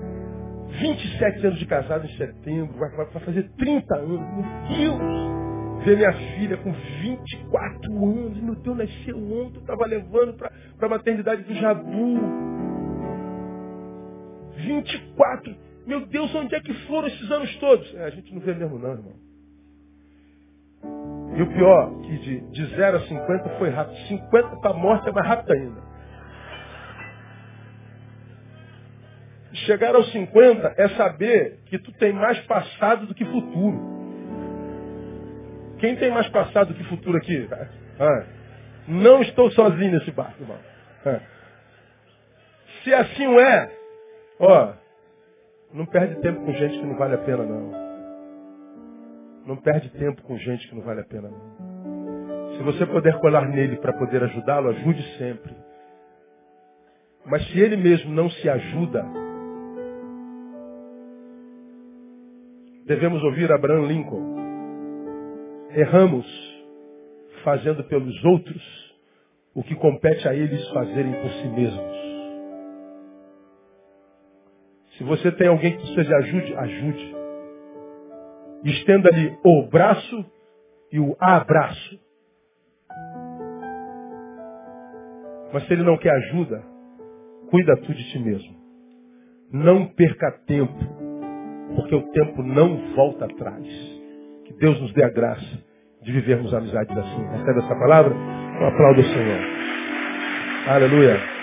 27 anos de casado em setembro, vai, vai fazer 30 anos. Meu Deus! Ver minha filha com 24 anos, meu Deus, nasceu ontem, estava levando para a maternidade do Jabu. 24. Meu Deus, onde é que foram esses anos todos? É, a gente não vê mesmo não, irmão. E o pior, que de, de 0 a 50 foi rápido. 50 para a morte é mais rápido ainda. Chegar aos 50 é saber que tu tem mais passado do que futuro. Quem tem mais passado do que futuro aqui? Ah, não estou sozinho nesse barco, irmão. Ah. Se assim é, ó, não perde tempo com gente que não vale a pena, não. Não perde tempo com gente que não vale a pena, não. Se você puder colar nele para poder ajudá-lo, ajude sempre. Mas se ele mesmo não se ajuda, devemos ouvir Abraham Lincoln. Erramos fazendo pelos outros o que compete a eles fazerem por si mesmos. Se você tem alguém que precisa de ajuda, ajude. Estenda-lhe o braço e o abraço. Mas se ele não quer ajuda, cuida tu de ti mesmo. Não perca tempo, porque o tempo não volta atrás. Que Deus nos dê a graça de vivermos amizades assim. Recebe essa palavra? Um aplauso ao Senhor. Aleluia.